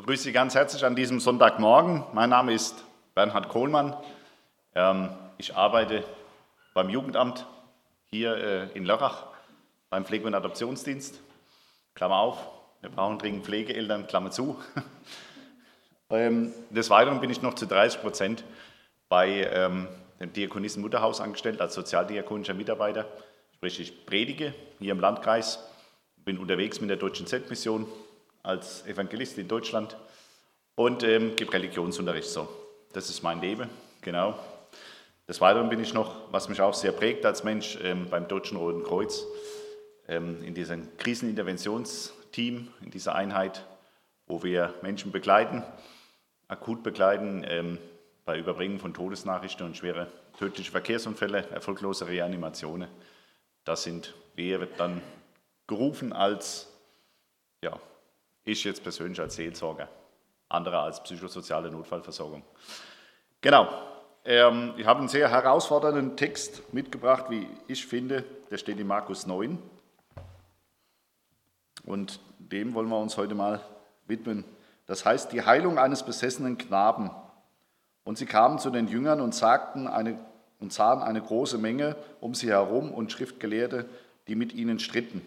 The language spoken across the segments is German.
Ich begrüße Sie ganz herzlich an diesem Sonntagmorgen. Mein Name ist Bernhard Kohlmann. Ähm, ich arbeite beim Jugendamt hier äh, in Lörrach beim Pflege- und Adoptionsdienst. Klammer auf, wir brauchen dringend Pflegeeltern, Klammer zu. Ähm, des Weiteren bin ich noch zu 30 Prozent bei ähm, dem Diakonissen Mutterhaus angestellt als sozialdiakonischer Mitarbeiter. Sprich, ich predige hier im Landkreis, bin unterwegs mit der Deutschen Z-Mission als Evangelist in Deutschland und ähm, gebe Religionsunterricht. So, das ist mein Leben, genau. Des Weiteren bin ich noch, was mich auch sehr prägt als Mensch, ähm, beim Deutschen Roten Kreuz, ähm, in diesem Kriseninterventionsteam, in dieser Einheit, wo wir Menschen begleiten, akut begleiten, ähm, bei Überbringen von Todesnachrichten und schwere tödliche Verkehrsunfälle, erfolglose Reanimationen. Das sind wir dann gerufen als, ja, ich jetzt persönlich als Seelsorger, andere als psychosoziale Notfallversorgung. Genau, ähm, ich habe einen sehr herausfordernden Text mitgebracht, wie ich finde. Der steht in Markus 9. Und dem wollen wir uns heute mal widmen. Das heißt, die Heilung eines besessenen Knaben. Und sie kamen zu den Jüngern und sagten eine, und sahen eine große Menge um sie herum und Schriftgelehrte, die mit ihnen stritten.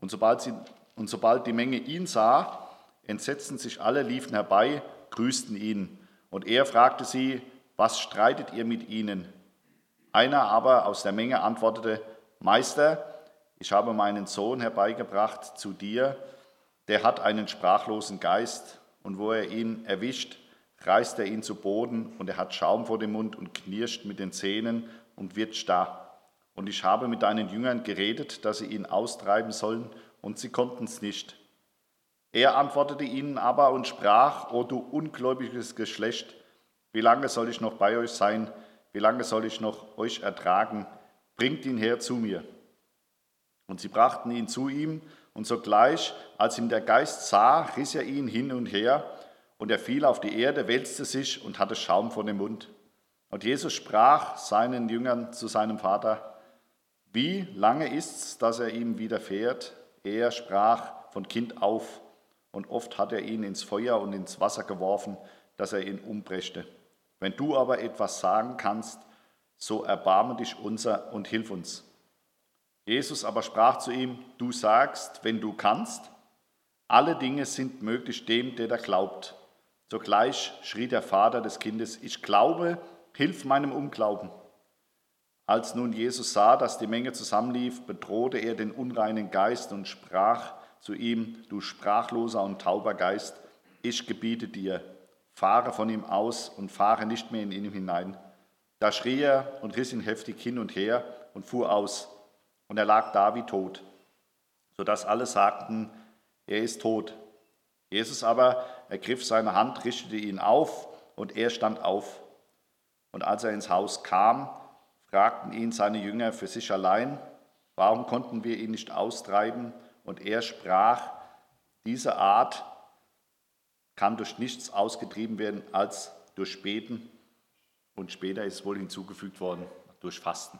Und sobald, sie, und sobald die Menge ihn sah, entsetzten sich alle, liefen herbei, grüßten ihn. Und er fragte sie, was streitet ihr mit ihnen? Einer aber aus der Menge antwortete, Meister, ich habe meinen Sohn herbeigebracht zu dir, der hat einen sprachlosen Geist, und wo er ihn erwischt, reißt er ihn zu Boden, und er hat Schaum vor dem Mund und knirscht mit den Zähnen und wird starr. Und ich habe mit deinen Jüngern geredet, dass sie ihn austreiben sollen, und sie konnten es nicht. Er antwortete ihnen aber und sprach, O du ungläubiges Geschlecht, wie lange soll ich noch bei euch sein? Wie lange soll ich noch euch ertragen? Bringt ihn her zu mir. Und sie brachten ihn zu ihm, und sogleich, als ihm der Geist sah, riss er ihn hin und her, und er fiel auf die Erde, wälzte sich und hatte Schaum vor dem Mund. Und Jesus sprach seinen Jüngern zu seinem Vater, wie lange ist's, dass er ihm widerfährt? Er sprach von Kind auf, und oft hat er ihn ins Feuer und ins Wasser geworfen, dass er ihn umbrächte. Wenn du aber etwas sagen kannst, so erbarme dich unser und hilf uns. Jesus aber sprach zu ihm, du sagst, wenn du kannst, alle Dinge sind möglich dem, der da glaubt. Sogleich schrie der Vater des Kindes, ich glaube, hilf meinem Unglauben. Als nun Jesus sah, dass die Menge zusammenlief, bedrohte er den unreinen Geist und sprach zu ihm, du sprachloser und tauber Geist, ich gebiete dir, fahre von ihm aus und fahre nicht mehr in ihn hinein. Da schrie er und riss ihn heftig hin und her und fuhr aus. Und er lag da wie tot, sodass alle sagten, er ist tot. Jesus aber ergriff seine Hand, richtete ihn auf und er stand auf. Und als er ins Haus kam, fragten ihn seine Jünger für sich allein, warum konnten wir ihn nicht austreiben? Und er sprach, diese Art kann durch nichts ausgetrieben werden als durch Beten und später ist wohl hinzugefügt worden durch Fasten.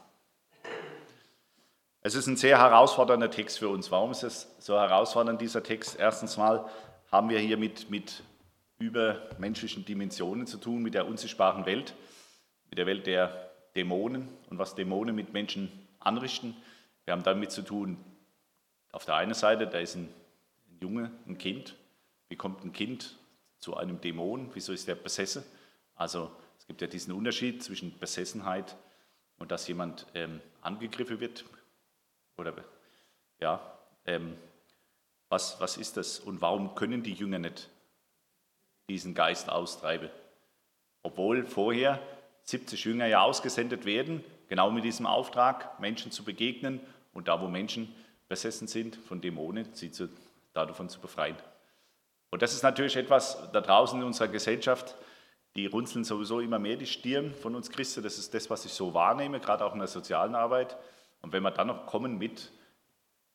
Es ist ein sehr herausfordernder Text für uns. Warum ist es so herausfordernd, dieser Text? Erstens mal haben wir hier mit, mit übermenschlichen Dimensionen zu tun, mit der unsichtbaren Welt, mit der Welt der Dämonen und was Dämonen mit Menschen anrichten. Wir haben damit zu tun, auf der einen Seite, da ist ein, Junge, ein Kind. Wie kommt ein Kind zu einem Dämon. Wieso ist der besessen? Also es gibt ja diesen Unterschied zwischen Besessenheit und dass jemand ähm, angegriffen wird. Oder ja, ähm, was, was ist das und warum können die Jünger nicht diesen Geist austreiben? Obwohl vorher 70 Jünger ja ausgesendet werden, genau mit diesem Auftrag, Menschen zu begegnen und da, wo Menschen besessen sind von Dämonen, sie zu, davon zu befreien. Und das ist natürlich etwas da draußen in unserer Gesellschaft, die runzeln sowieso immer mehr die Stirn von uns Christen. Das ist das, was ich so wahrnehme, gerade auch in der sozialen Arbeit. Und wenn wir dann noch kommen mit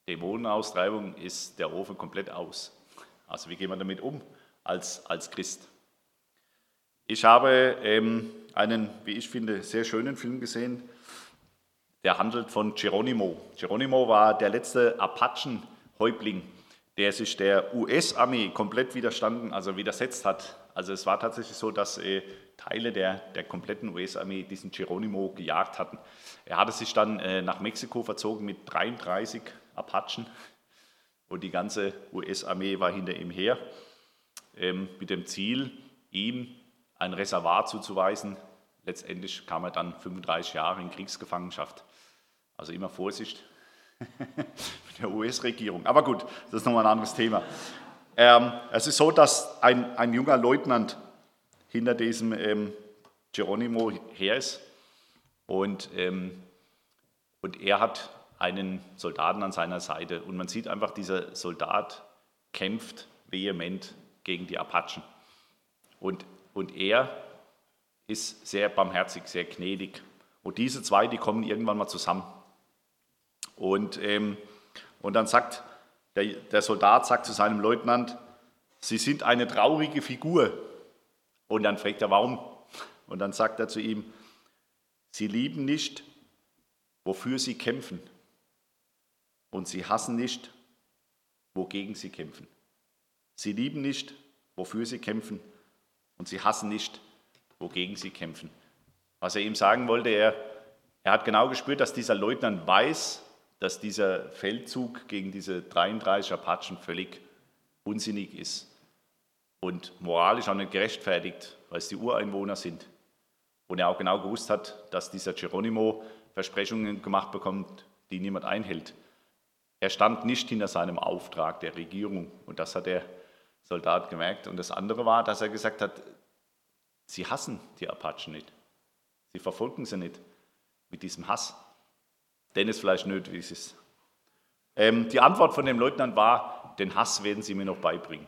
Dämonenaustreibung, ist der Ofen komplett aus. Also wie gehen wir damit um als, als Christ? Ich habe ähm, einen, wie ich finde, sehr schönen Film gesehen, der handelt von Geronimo. Geronimo war der letzte Apachen-Häuptling der sich der US-Armee komplett widerstanden, also widersetzt hat. Also es war tatsächlich so, dass äh, Teile der, der kompletten US-Armee diesen Geronimo gejagt hatten. Er hatte sich dann äh, nach Mexiko verzogen mit 33 Apachen und die ganze US-Armee war hinter ihm her, ähm, mit dem Ziel, ihm ein Reservat zuzuweisen. Letztendlich kam er dann 35 Jahre in Kriegsgefangenschaft. Also immer Vorsicht mit der US-Regierung. Aber gut, das ist nochmal ein anderes Thema. Ähm, es ist so, dass ein, ein junger Leutnant hinter diesem ähm, Geronimo her ist und, ähm, und er hat einen Soldaten an seiner Seite und man sieht einfach, dieser Soldat kämpft vehement gegen die Apachen. Und, und er ist sehr barmherzig, sehr gnädig. Und diese zwei, die kommen irgendwann mal zusammen. Und, ähm, und dann sagt der, der Soldat sagt zu seinem Leutnant, Sie sind eine traurige Figur. Und dann fragt er, warum? Und dann sagt er zu ihm, Sie lieben nicht, wofür Sie kämpfen. Und Sie hassen nicht, wogegen Sie kämpfen. Sie lieben nicht, wofür Sie kämpfen. Und Sie hassen nicht, wogegen Sie kämpfen. Was er ihm sagen wollte, er, er hat genau gespürt, dass dieser Leutnant weiß, dass dieser Feldzug gegen diese 33 Apachen völlig unsinnig ist und moralisch auch nicht gerechtfertigt, weil es die Ureinwohner sind. Und er auch genau gewusst hat, dass dieser Geronimo Versprechungen gemacht bekommt, die niemand einhält. Er stand nicht hinter seinem Auftrag der Regierung und das hat der Soldat gemerkt. Und das andere war, dass er gesagt hat, sie hassen die Apachen nicht. Sie verfolgen sie nicht mit diesem Hass denn es vielleicht nötig ist. Ähm, die Antwort von dem Leutnant war, den Hass werden Sie mir noch beibringen.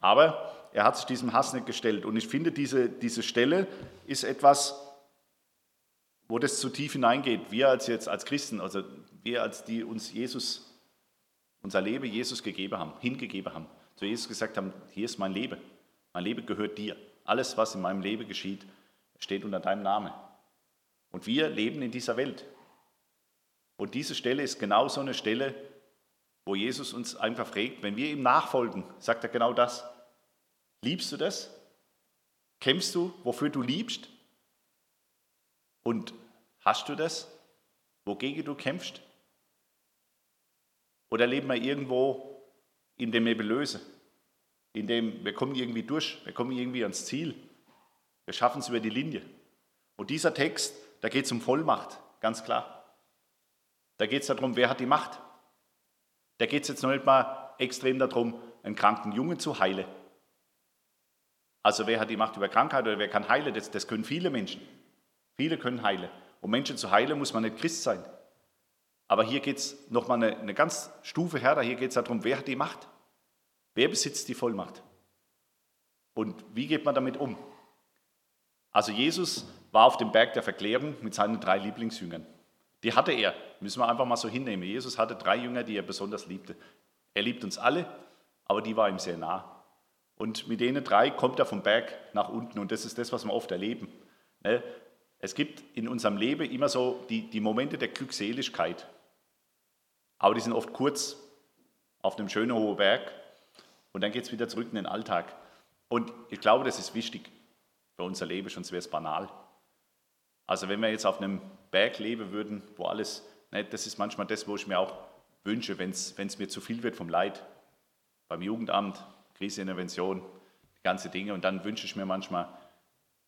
Aber er hat sich diesem Hass nicht gestellt. Und ich finde, diese, diese Stelle ist etwas, wo das zu tief hineingeht. Wir als jetzt als Christen, also wir als die uns Jesus, unser Leben Jesus gegeben haben, hingegeben haben, zu Jesus gesagt haben, hier ist mein Leben. Mein Leben gehört dir. Alles, was in meinem Leben geschieht, steht unter deinem Namen. Und wir leben in dieser Welt. Und diese Stelle ist genau so eine Stelle, wo Jesus uns einfach fragt, wenn wir ihm nachfolgen, sagt er genau das. Liebst du das? Kämpfst du, wofür du liebst? Und hast du das, wogegen du kämpfst? Oder leben wir irgendwo in dem Nebelöse, in dem wir kommen irgendwie durch, wir kommen irgendwie ans Ziel, wir schaffen es über die Linie. Und dieser Text, da geht es um Vollmacht, ganz klar. Da geht es darum, wer hat die Macht. Da geht es jetzt noch nicht mal extrem darum, einen kranken Jungen zu heilen. Also wer hat die Macht über Krankheit oder wer kann heilen? Das, das können viele Menschen. Viele können heilen. Um Menschen zu heilen, muss man nicht Christ sein. Aber hier geht es nochmal eine, eine ganz Stufe härter. Hier geht es darum, wer hat die Macht? Wer besitzt die Vollmacht? Und wie geht man damit um? Also Jesus war auf dem Berg der Verklärung mit seinen drei Lieblingsjüngern. Die hatte er, müssen wir einfach mal so hinnehmen. Jesus hatte drei Jünger, die er besonders liebte. Er liebt uns alle, aber die war ihm sehr nah. Und mit denen drei kommt er vom Berg nach unten und das ist das, was wir oft erleben. Ne? Es gibt in unserem Leben immer so die, die Momente der Glückseligkeit, aber die sind oft kurz auf einem schönen hohen Berg und dann geht es wieder zurück in den Alltag. Und ich glaube, das ist wichtig für unser Leben, sonst wäre es banal. Also wenn wir jetzt auf einem Berg leben würden, wo alles, ne, das ist manchmal das, wo ich mir auch wünsche, wenn es mir zu viel wird vom Leid, beim Jugendamt, Kriseintervention, die ganzen Dinge. Und dann wünsche ich mir manchmal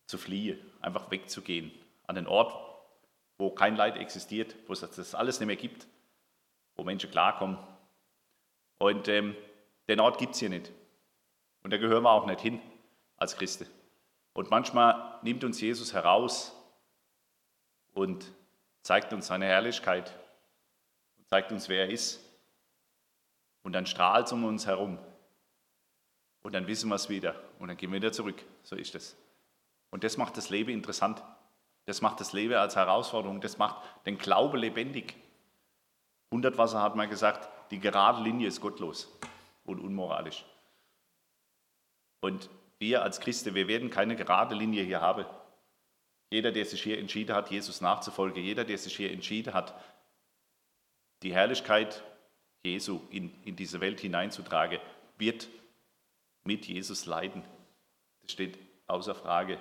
zu fliehen, einfach wegzugehen an den Ort, wo kein Leid existiert, wo es das alles nicht mehr gibt, wo Menschen klarkommen. Und ähm, den Ort gibt es hier nicht. Und da gehören wir auch nicht hin als Christen. Und manchmal nimmt uns Jesus heraus und zeigt uns seine Herrlichkeit und zeigt uns, wer er ist. Und dann strahlt es um uns herum. Und dann wissen wir es wieder. Und dann gehen wir wieder zurück. So ist es. Und das macht das Leben interessant. Das macht das Leben als Herausforderung. Das macht den Glaube lebendig. Hundertwasser hat mal gesagt, die gerade Linie ist gottlos und unmoralisch. Und wir als Christen, wir werden keine gerade Linie hier haben. Jeder, der sich hier entschieden hat, Jesus nachzufolgen, jeder, der sich hier entschieden hat, die Herrlichkeit Jesu in, in diese Welt hineinzutragen, wird mit Jesus leiden. Das steht außer Frage.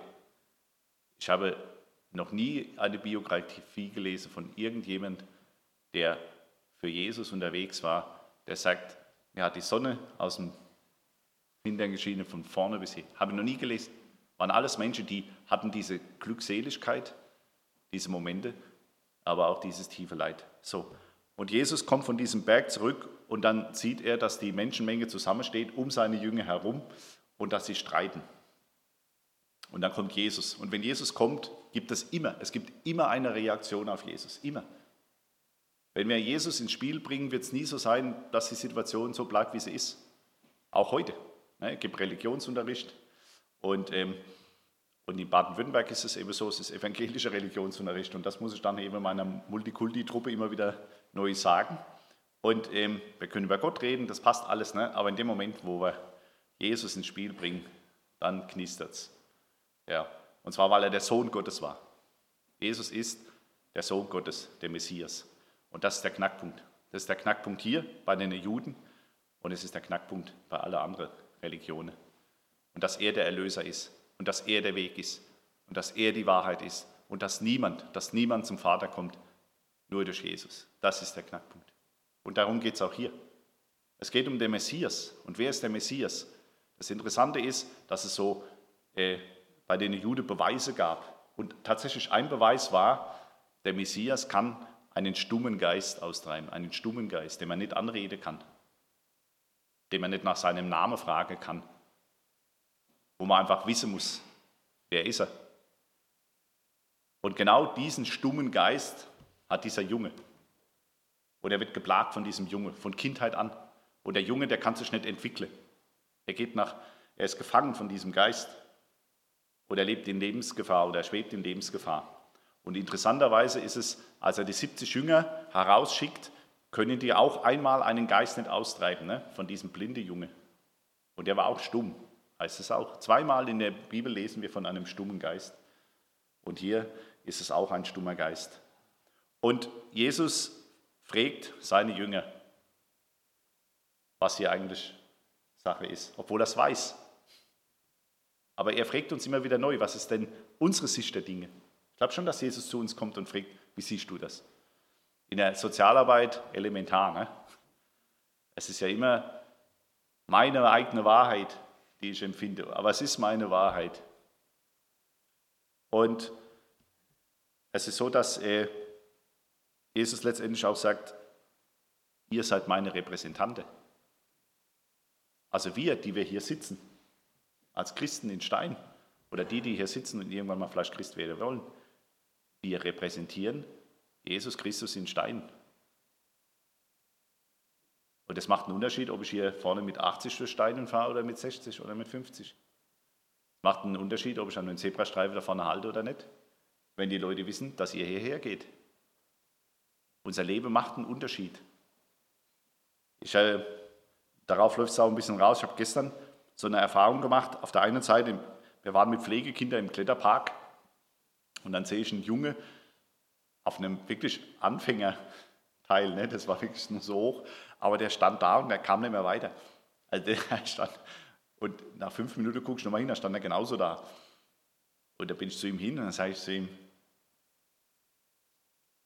Ich habe noch nie eine Biografie gelesen von irgendjemand, der für Jesus unterwegs war, der sagt, er hat die Sonne aus dem Hintern geschienen von vorne bis hin. Habe ich noch nie gelesen. Waren alles Menschen, die hatten diese Glückseligkeit, diese Momente, aber auch dieses tiefe Leid. So. Und Jesus kommt von diesem Berg zurück und dann sieht er, dass die Menschenmenge zusammensteht um seine Jünger herum und dass sie streiten. Und dann kommt Jesus. Und wenn Jesus kommt, gibt es immer, es gibt immer eine Reaktion auf Jesus. Immer. Wenn wir Jesus ins Spiel bringen, wird es nie so sein, dass die Situation so bleibt, wie sie ist. Auch heute. Ne, es gibt Religionsunterricht und, ähm, und in Baden-Württemberg ist es eben so, es ist evangelischer Religionsunterricht und das muss ich dann eben meiner Multikulti-Truppe immer wieder neu sagen. Und ähm, wir können über Gott reden, das passt alles, ne? aber in dem Moment, wo wir Jesus ins Spiel bringen, dann knistert es. Ja. Und zwar, weil er der Sohn Gottes war. Jesus ist der Sohn Gottes, der Messias. Und das ist der Knackpunkt. Das ist der Knackpunkt hier bei den Juden und es ist der Knackpunkt bei allen anderen Religionen. Und dass er der Erlöser ist und dass er der Weg ist und dass er die Wahrheit ist und dass niemand, dass niemand zum Vater kommt, nur durch Jesus. Das ist der Knackpunkt. Und darum geht es auch hier. Es geht um den Messias. Und wer ist der Messias? Das Interessante ist, dass es so äh, bei den Juden Beweise gab. Und tatsächlich ein Beweis war, der Messias kann einen stummen Geist austreiben, einen stummen Geist, den man nicht anreden kann, den man nicht nach seinem Namen fragen kann, wo man einfach wissen muss, wer ist er. Und genau diesen stummen Geist hat dieser Junge. Und er wird geplagt von diesem Junge, von Kindheit an. Und der Junge, der kann sich nicht entwickeln. Er geht nach, er ist gefangen von diesem Geist. Oder er lebt in Lebensgefahr oder er schwebt in Lebensgefahr. Und interessanterweise ist es, als er die 70 Jünger herausschickt, können die auch einmal einen Geist nicht austreiben, ne? von diesem blinde Junge. Und der war auch stumm, heißt es auch. Zweimal in der Bibel lesen wir von einem stummen Geist. Und hier ist es auch ein stummer Geist. Und Jesus fragt seine Jünger, was hier eigentlich Sache ist, obwohl er es weiß. Aber er fragt uns immer wieder neu, was ist denn unsere Sicht der Dinge? Ich glaube schon, dass Jesus zu uns kommt und fragt, wie siehst du das? In der Sozialarbeit elementar. Ne? Es ist ja immer meine eigene Wahrheit, die ich empfinde, aber es ist meine Wahrheit. Und es ist so, dass äh, Jesus letztendlich auch sagt, ihr seid meine Repräsentante. Also wir, die wir hier sitzen, als Christen in Stein, oder die, die hier sitzen und irgendwann mal vielleicht Christ werden wollen, wir repräsentieren Jesus Christus in Stein. Und es macht einen Unterschied, ob ich hier vorne mit 80 durch Steinen fahre oder mit 60 oder mit 50. Es macht einen Unterschied, ob ich an den Zebrastreifen da vorne halte oder nicht, wenn die Leute wissen, dass ihr hierher geht. Unser Leben macht einen Unterschied. Ich, äh, darauf läuft es auch ein bisschen raus. Ich habe gestern so eine Erfahrung gemacht. Auf der einen Seite, wir waren mit Pflegekindern im Kletterpark und dann sehe ich einen Junge auf einem wirklich Anfängerteil, ne? das war wirklich nur so hoch, aber der stand da und der kam nicht mehr weiter. Also der stand, und nach fünf Minuten guckst du nochmal hin, da stand er genauso da. Und da bin ich zu ihm hin und dann sage ich zu ihm,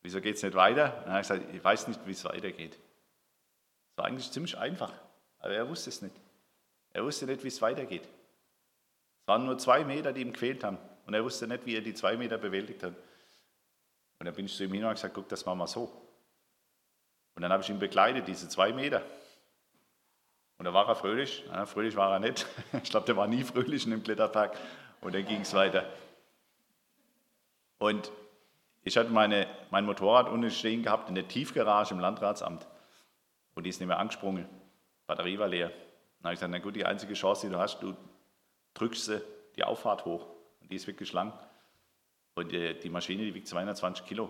Wieso geht es nicht weiter? Dann habe ich gesagt, ich weiß nicht, wie es weitergeht. Das war eigentlich ziemlich einfach, aber er wusste es nicht. Er wusste nicht, wie es weitergeht. Es waren nur zwei Meter, die ihm quält haben. Und er wusste nicht, wie er die zwei Meter bewältigt hat. Und dann bin ich zu ihm hin und habe gesagt, guck, das machen wir so. Und dann habe ich ihn begleitet, diese zwei Meter. Und da war er fröhlich. Ja, fröhlich war er nicht. Ich glaube, der war nie fröhlich in dem Kletterpark. Und dann ging es weiter. Und ich hatte meine, mein Motorrad unten stehen gehabt in der Tiefgarage im Landratsamt und die ist nicht mehr angesprungen. Batterie war leer. Dann habe ich gesagt, na gut, die einzige Chance, die du hast, du drückst die Auffahrt hoch und die ist wirklich lang. Und die, die Maschine, die wiegt 220 Kilo.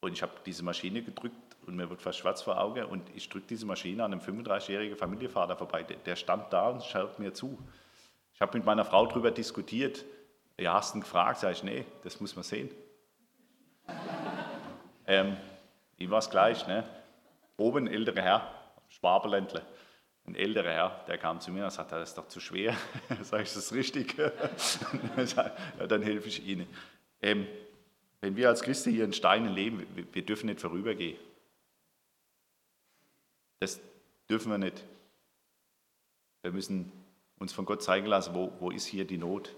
Und ich habe diese Maschine gedrückt und mir wird fast schwarz vor Augen und ich drücke diese Maschine an einem 35-jährigen Familienvater vorbei. Der, stand da und schaut mir zu. Ich habe mit meiner Frau darüber diskutiert. Ja, hast du ihn gefragt? Sag ich, nee, das muss man sehen. Ähm, ihm war es gleich. Ne? oben ein älterer Herr, Schwaberländler, ein älterer Herr, der kam zu mir und sagte, das ist doch zu schwer. Sag ich, das ist richtig? ja, dann helfe ich Ihnen. Ähm, wenn wir als Christen hier in Steinen leben, wir dürfen nicht vorübergehen. Das dürfen wir nicht. Wir müssen uns von Gott zeigen lassen, wo, wo ist hier die Not.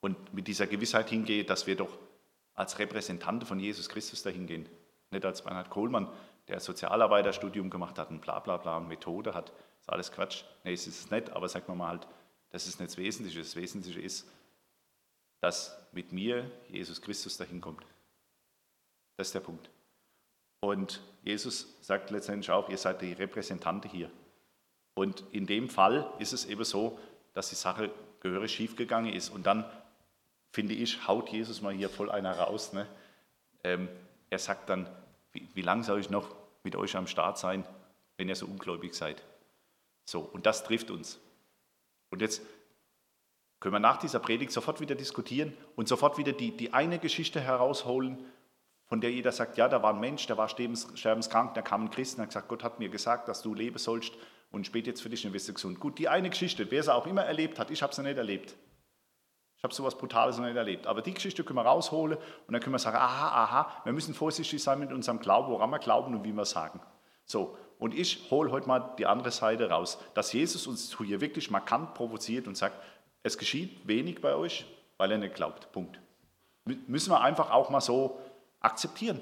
Und mit dieser Gewissheit hingehen, dass wir doch als Repräsentanten von Jesus Christus dahin gehen. Nicht als Bernhard Kohlmann, der Sozialarbeiterstudium gemacht hat und bla bla bla und Methode hat. Ist alles Quatsch. Nee, es ist es nicht, aber sagen wir mal halt, das ist nicht das Wesentliche. Das Wesentliche ist, dass mit mir Jesus Christus dahin kommt. Das ist der Punkt. Und Jesus sagt letztendlich auch, ihr seid die Repräsentante hier. Und in dem Fall ist es eben so, dass die Sache gehörig schiefgegangen ist. Und dann, finde ich, haut Jesus mal hier voll einer raus. Ne? Ähm, er sagt dann, wie, lange soll ich noch mit euch am Start sein, wenn ihr so ungläubig seid? So, und das trifft uns. Und jetzt können wir nach dieser Predigt sofort wieder diskutieren und sofort wieder die, die eine Geschichte herausholen, von der jeder sagt, ja, da war ein Mensch, der war sterbenskrank, da kam ein Christ und hat gesagt, Gott hat mir gesagt, dass du leben sollst und spät jetzt für dich und wirst du gesund. Gut, die eine Geschichte, wer sie auch immer erlebt hat, ich habe sie nicht erlebt. Habe sowas Brutales noch nicht erlebt. Aber die Geschichte können wir rausholen und dann können wir sagen, aha, aha, wir müssen vorsichtig sein mit unserem Glauben, woran wir glauben und wie wir sagen. So, und ich hole heute mal die andere Seite raus, dass Jesus uns hier wirklich markant provoziert und sagt, es geschieht wenig bei euch, weil er nicht glaubt. Punkt. Müssen wir einfach auch mal so akzeptieren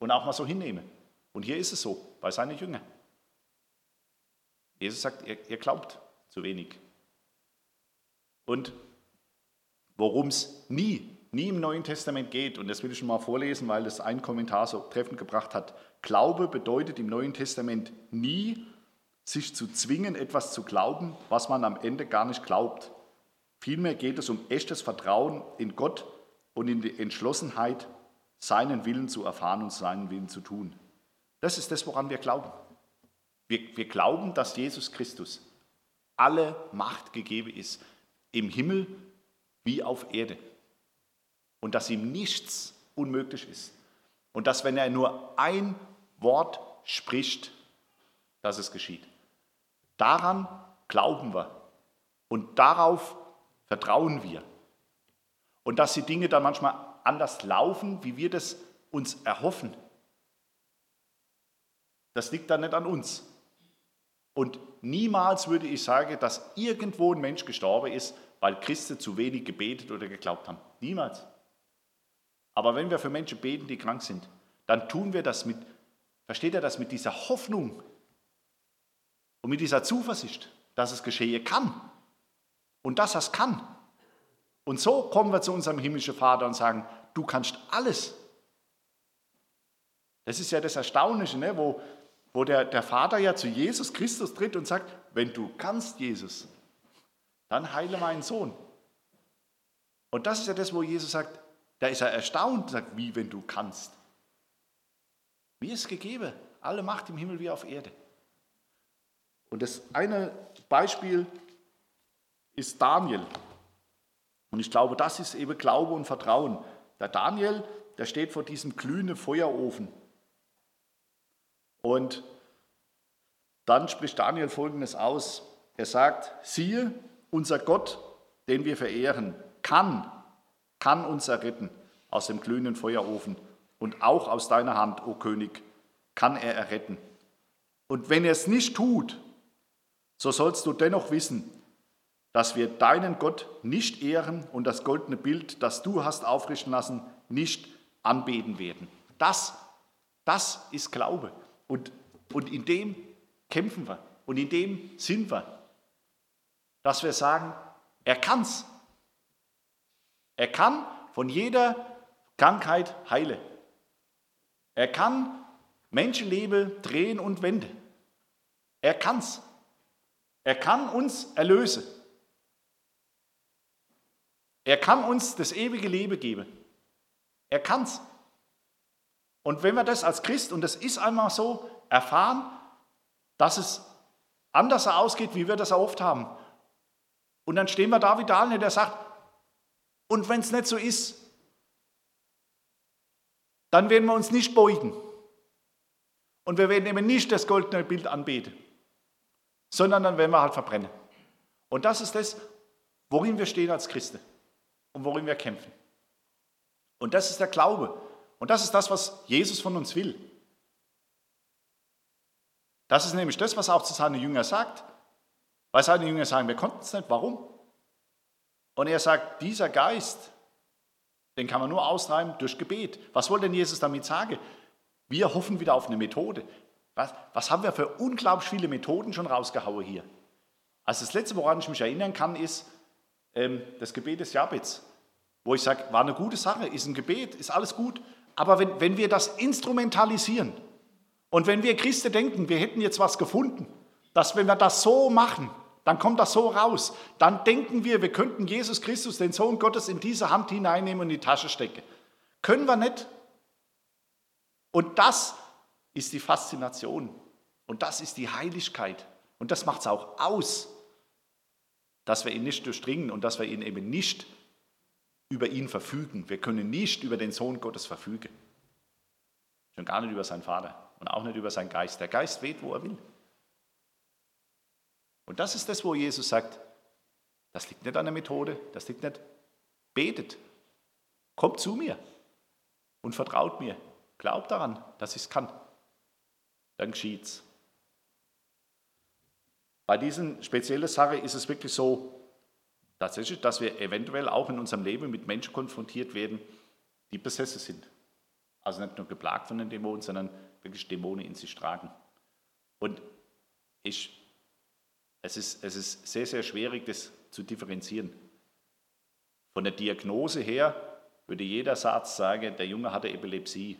und auch mal so hinnehmen. Und hier ist es so, bei seinen Jüngern. Jesus sagt, ihr, ihr glaubt zu wenig. Und worum es nie, nie im Neuen Testament geht, und das will ich schon mal vorlesen, weil das ein Kommentar so treffend gebracht hat, Glaube bedeutet im Neuen Testament nie, sich zu zwingen, etwas zu glauben, was man am Ende gar nicht glaubt. Vielmehr geht es um echtes Vertrauen in Gott und in die Entschlossenheit, seinen Willen zu erfahren und seinen Willen zu tun. Das ist das, woran wir glauben. Wir, wir glauben, dass Jesus Christus alle Macht gegeben ist, im Himmel wie auf Erde. Und dass ihm nichts unmöglich ist. Und dass, wenn er nur ein Wort spricht, dass es geschieht. Daran glauben wir. Und darauf vertrauen wir. Und dass die Dinge dann manchmal anders laufen, wie wir das uns erhoffen, das liegt dann nicht an uns. Und niemals würde ich sagen, dass irgendwo ein Mensch gestorben ist, weil Christen zu wenig gebetet oder geglaubt haben. Niemals. Aber wenn wir für Menschen beten, die krank sind, dann tun wir das mit, versteht ihr das, mit dieser Hoffnung und mit dieser Zuversicht, dass es geschehen kann und dass es kann. Und so kommen wir zu unserem himmlischen Vater und sagen, du kannst alles. Das ist ja das Erstaunliche, ne? wo, wo der, der Vater ja zu Jesus Christus tritt und sagt, wenn du kannst, Jesus, dann heile meinen Sohn. Und das ist ja das, wo Jesus sagt, da ist er erstaunt, sagt, wie wenn du kannst. Mir ist gegeben, alle Macht im Himmel wie auf Erde. Und das eine Beispiel ist Daniel. Und ich glaube, das ist eben Glaube und Vertrauen. Der Daniel, der steht vor diesem glühenden Feuerofen. Und dann spricht Daniel Folgendes aus. Er sagt, siehe, unser Gott, den wir verehren, kann, kann uns erretten aus dem glühenden Feuerofen und auch aus deiner Hand, o König, kann er erretten. Und wenn er es nicht tut, so sollst du dennoch wissen, dass wir deinen Gott nicht ehren und das goldene Bild, das du hast aufrichten lassen, nicht anbeten werden. Das, das ist Glaube. Und, und in dem kämpfen wir und in dem sind wir. Dass wir sagen, er kann's. Er kann von jeder Krankheit heilen. Er kann Menschenleben drehen und wenden. Er kann's. Er kann uns erlösen. Er kann uns das ewige Leben geben. Er kann's. Und wenn wir das als Christ, und das ist einmal so, erfahren, dass es anders ausgeht, wie wir das oft haben. Und dann stehen wir da wie Daniel, der sagt, und wenn es nicht so ist, dann werden wir uns nicht beugen. Und wir werden eben nicht das goldene Bild anbeten, sondern dann werden wir halt verbrennen. Und das ist das, worin wir stehen als Christen und worin wir kämpfen. Und das ist der Glaube. Und das ist das, was Jesus von uns will. Das ist nämlich das, was er auch zu seinen Jüngern sagt. Weil seine Jünger sagen, wir konnten es nicht, warum? Und er sagt, dieser Geist, den kann man nur austreiben durch Gebet. Was wollte denn Jesus damit sagen? Wir hoffen wieder auf eine Methode. Was, was haben wir für unglaublich viele Methoden schon rausgehauen hier? Also das Letzte, woran ich mich erinnern kann, ist ähm, das Gebet des Jabez, wo ich sage, war eine gute Sache, ist ein Gebet, ist alles gut. Aber wenn, wenn wir das instrumentalisieren und wenn wir Christen denken, wir hätten jetzt was gefunden, dass wenn wir das so machen, dann kommt das so raus. Dann denken wir, wir könnten Jesus Christus, den Sohn Gottes, in diese Hand hineinnehmen und in die Tasche stecken. Können wir nicht. Und das ist die Faszination. Und das ist die Heiligkeit. Und das macht es auch aus, dass wir ihn nicht durchdringen und dass wir ihn eben nicht über ihn verfügen. Wir können nicht über den Sohn Gottes verfügen. Schon gar nicht über seinen Vater und auch nicht über seinen Geist. Der Geist weht, wo er will. Und das ist das, wo Jesus sagt, das liegt nicht an der Methode, das liegt nicht. Betet, kommt zu mir und vertraut mir. Glaubt daran, dass ich es kann. Dann geschieht's. Bei diesen speziellen Sache ist es wirklich so, tatsächlich, dass wir eventuell auch in unserem Leben mit Menschen konfrontiert werden, die besessen sind. Also nicht nur geplagt von den Dämonen, sondern wirklich Dämonen in sich tragen. Und ich es ist, es ist sehr, sehr schwierig, das zu differenzieren. Von der Diagnose her würde jeder Satz sagen, der Junge hatte Epilepsie.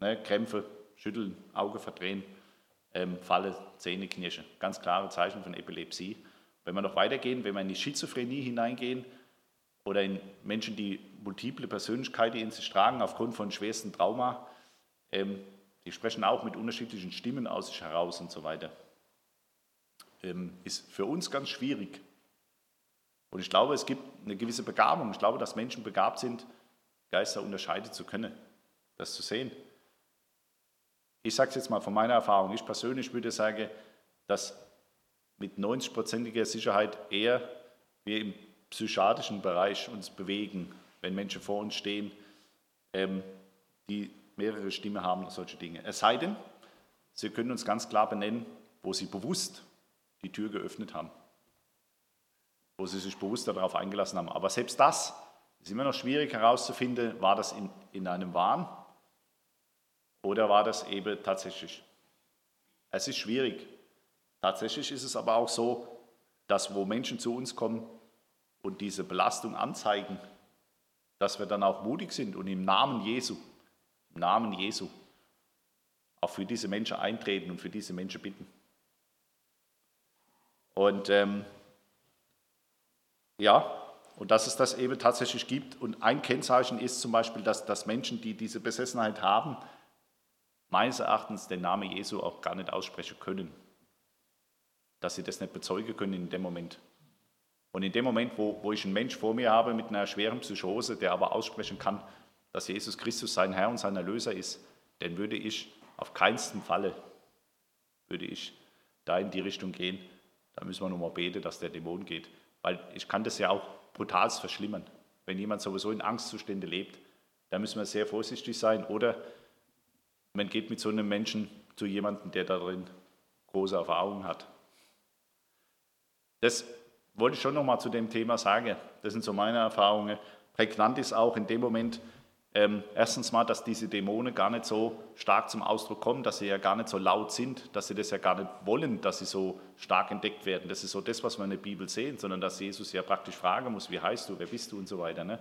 Ne, Krämpfe, Schütteln, Auge verdrehen, ähm, Falle, Zähne knirschen. Ganz klare Zeichen von Epilepsie. Wenn wir noch weitergehen, wenn wir in die Schizophrenie hineingehen oder in Menschen, die multiple Persönlichkeiten in sich tragen aufgrund von schwersten Trauma, ähm, die sprechen auch mit unterschiedlichen Stimmen aus sich heraus und so weiter. Ähm, ist für uns ganz schwierig. Und ich glaube, es gibt eine gewisse Begabung. Ich glaube, dass Menschen begabt sind, Geister unterscheiden zu können, das zu sehen. Ich sage es jetzt mal von meiner Erfahrung. Ich persönlich würde sagen, dass mit 90-prozentiger Sicherheit eher wir im psychiatrischen Bereich uns bewegen, wenn Menschen vor uns stehen, ähm, die mehrere Stimmen haben, solche Dinge. Es sei denn, sie können uns ganz klar benennen, wo sie bewusst die Tür geöffnet haben, wo sie sich bewusst darauf eingelassen haben. Aber selbst das ist immer noch schwierig herauszufinden, war das in, in einem Wahn oder war das eben tatsächlich. Es ist schwierig. Tatsächlich ist es aber auch so, dass wo Menschen zu uns kommen und diese Belastung anzeigen, dass wir dann auch mutig sind und im Namen Jesu, im Namen Jesu, auch für diese Menschen eintreten und für diese Menschen bitten. Und ähm, ja, und dass es das eben tatsächlich gibt. Und ein Kennzeichen ist zum Beispiel, dass, dass Menschen, die diese Besessenheit haben, meines Erachtens den Namen Jesu auch gar nicht aussprechen können. Dass sie das nicht bezeugen können in dem Moment. Und in dem Moment, wo, wo ich einen Mensch vor mir habe mit einer schweren Psychose, der aber aussprechen kann, dass Jesus Christus sein Herr und sein Erlöser ist, dann würde ich auf keinsten Falle, würde ich da in die Richtung gehen, da müssen wir nochmal beten, dass der Dämon geht. Weil ich kann das ja auch brutal verschlimmern. Wenn jemand sowieso in Angstzustände lebt, da müssen wir sehr vorsichtig sein. Oder man geht mit so einem Menschen zu jemandem, der darin große Erfahrungen hat. Das wollte ich schon nochmal zu dem Thema sagen. Das sind so meine Erfahrungen. Prägnant ist auch in dem Moment, ähm, erstens mal, dass diese Dämonen gar nicht so stark zum Ausdruck kommen, dass sie ja gar nicht so laut sind, dass sie das ja gar nicht wollen, dass sie so stark entdeckt werden. Das ist so das, was wir in der Bibel sehen, sondern dass Jesus ja praktisch fragen muss, wie heißt du, wer bist du und so weiter. Ne?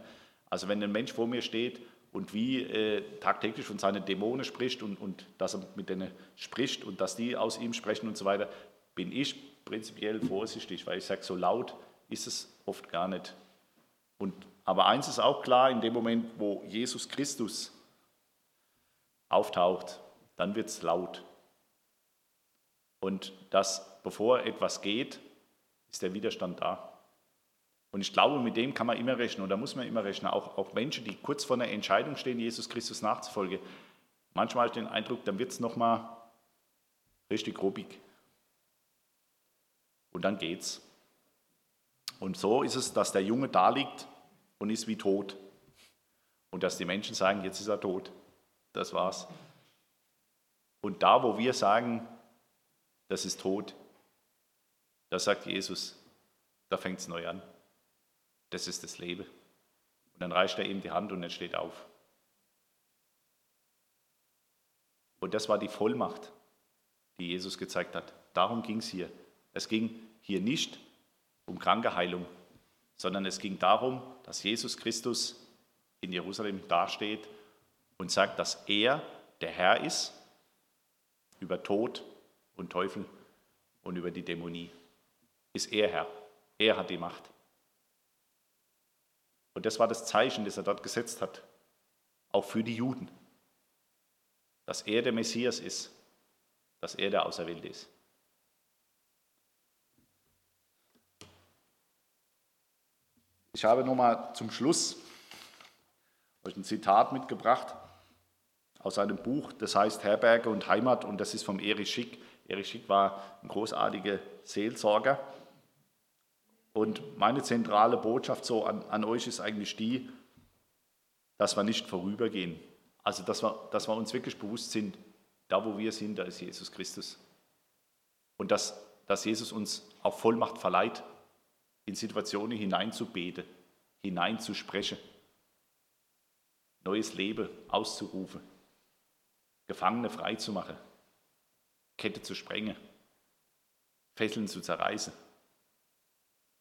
Also wenn ein Mensch vor mir steht und wie äh, tagtäglich von seinen Dämonen spricht und, und dass er mit denen spricht und dass die aus ihm sprechen und so weiter, bin ich prinzipiell vorsichtig, weil ich sage, so laut ist es oft gar nicht. Und aber eins ist auch klar, in dem Moment, wo Jesus Christus auftaucht, dann wird es laut. Und dass bevor etwas geht, ist der Widerstand da. Und ich glaube, mit dem kann man immer rechnen und da muss man immer rechnen. Auch, auch Menschen, die kurz vor einer Entscheidung stehen, Jesus Christus nachzufolgen, Manchmal habe ich den Eindruck, dann wird es nochmal richtig ruppig. Und dann geht's. Und so ist es, dass der Junge da liegt und ist wie tot. Und dass die Menschen sagen, jetzt ist er tot. Das war's. Und da, wo wir sagen, das ist tot, da sagt Jesus, da fängt es neu an. Das ist das Leben. Und dann reicht er ihm die Hand und er steht auf. Und das war die Vollmacht, die Jesus gezeigt hat. Darum ging es hier. Es ging hier nicht um Krankeheilung, sondern es ging darum, dass Jesus Christus in Jerusalem dasteht und sagt, dass er der Herr ist über Tod und Teufel und über die Dämonie. Ist er Herr. Er hat die Macht. Und das war das Zeichen, das er dort gesetzt hat, auch für die Juden, dass er der Messias ist, dass er der Auserwählte ist. Ich habe nochmal zum Schluss euch ein Zitat mitgebracht aus einem Buch, das heißt Herberge und Heimat und das ist vom Erich Schick. Erich Schick war ein großartiger Seelsorger und meine zentrale Botschaft so an, an euch ist eigentlich die, dass wir nicht vorübergehen. Also dass wir, dass wir uns wirklich bewusst sind, da wo wir sind, da ist Jesus Christus. Und dass, dass Jesus uns auch Vollmacht verleiht, in Situationen hineinzubeten, hineinzusprechen, neues Leben auszurufen, Gefangene freizumachen, Kette zu sprengen, Fesseln zu zerreißen,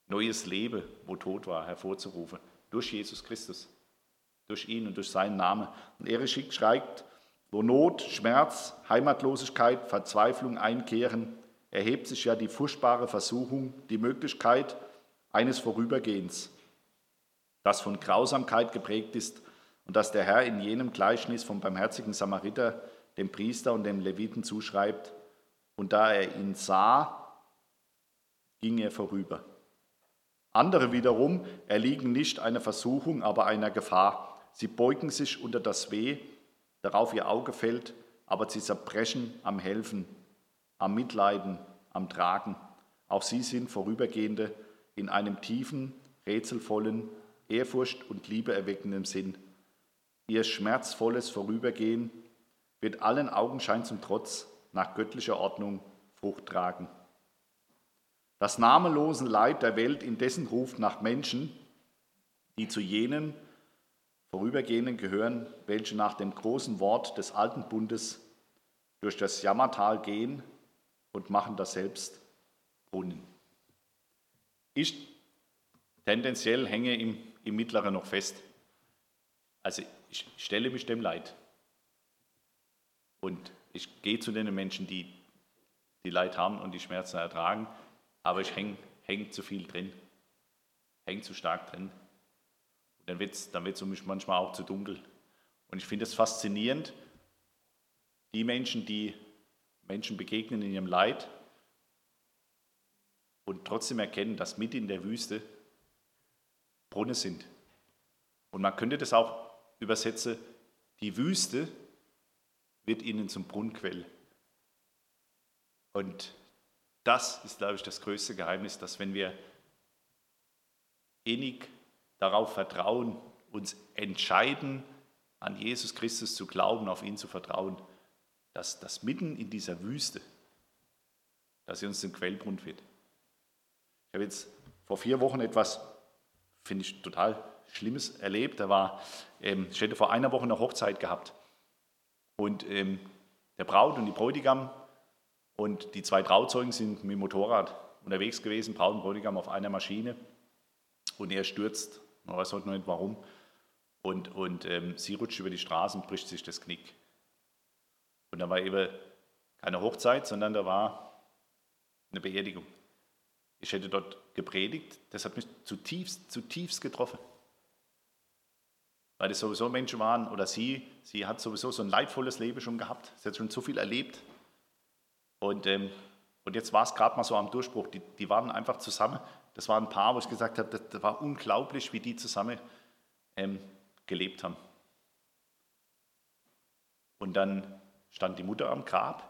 neues Leben, wo Tod war, hervorzurufen, durch Jesus Christus, durch ihn und durch seinen Namen. Und Schick schreibt, wo Not, Schmerz, Heimatlosigkeit, Verzweiflung einkehren, erhebt sich ja die furchtbare Versuchung, die Möglichkeit, eines Vorübergehens, das von Grausamkeit geprägt ist und das der Herr in jenem Gleichnis vom barmherzigen Samariter dem Priester und dem Leviten zuschreibt. Und da er ihn sah, ging er vorüber. Andere wiederum erliegen nicht einer Versuchung, aber einer Gefahr. Sie beugen sich unter das Weh, darauf ihr Auge fällt, aber sie zerbrechen am Helfen, am Mitleiden, am Tragen. Auch sie sind Vorübergehende, in einem tiefen, rätselvollen, Ehrfurcht und Liebe erweckenden Sinn. Ihr schmerzvolles Vorübergehen wird allen Augenschein zum Trotz nach göttlicher Ordnung Frucht tragen. Das namenlose Leid der Welt indessen ruft nach Menschen, die zu jenen Vorübergehenden gehören, welche nach dem großen Wort des alten Bundes durch das Jammertal gehen und machen das selbst Brunnen. Ich tendenziell hänge im, im Mittleren noch fest. Also ich stelle mich dem Leid. Und ich gehe zu den Menschen, die, die Leid haben und die Schmerzen ertragen, aber ich hänge häng zu viel drin, hänge zu stark drin. Und dann wird es dann wird's um mich manchmal auch zu dunkel. Und ich finde es faszinierend, die Menschen, die Menschen begegnen in ihrem Leid und trotzdem erkennen, dass mitten in der Wüste Brunnen sind. Und man könnte das auch übersetzen, die Wüste wird ihnen zum Brunnenquell. Und das ist, glaube ich, das größte Geheimnis, dass wenn wir innig darauf vertrauen, uns entscheiden, an Jesus Christus zu glauben, auf ihn zu vertrauen, dass das mitten in dieser Wüste, dass sie uns zum Quellbrunnen wird. Ich habe jetzt vor vier Wochen etwas, finde ich, total Schlimmes erlebt. Da war, ähm, ich hätte vor einer Woche eine Hochzeit gehabt. Und ähm, der Braut und die Bräutigam und die zwei Trauzeugen sind mit dem Motorrad unterwegs gewesen, Braut und Bräutigam auf einer Maschine. Und er stürzt, man weiß heute noch nicht warum. Und, und ähm, sie rutscht über die Straße und bricht sich das Knick. Und da war eben keine Hochzeit, sondern da war eine Beerdigung. Ich hätte dort gepredigt, das hat mich zutiefst, zutiefst getroffen. Weil es sowieso Menschen waren, oder sie, sie hat sowieso so ein leidvolles Leben schon gehabt, sie hat schon so viel erlebt. Und, ähm, und jetzt war es gerade mal so am Durchbruch, die, die waren einfach zusammen. Das war ein Paar, wo ich gesagt habe, das, das war unglaublich, wie die zusammen ähm, gelebt haben. Und dann stand die Mutter am Grab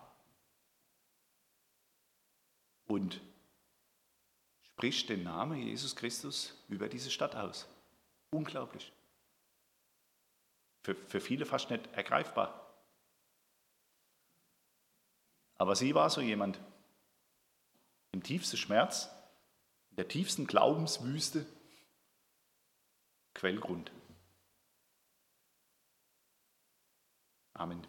und spricht den Namen Jesus Christus über diese Stadt aus. Unglaublich. Für, für viele fast nicht ergreifbar. Aber sie war so jemand. Im tiefsten Schmerz, in der tiefsten Glaubenswüste, Quellgrund. Amen.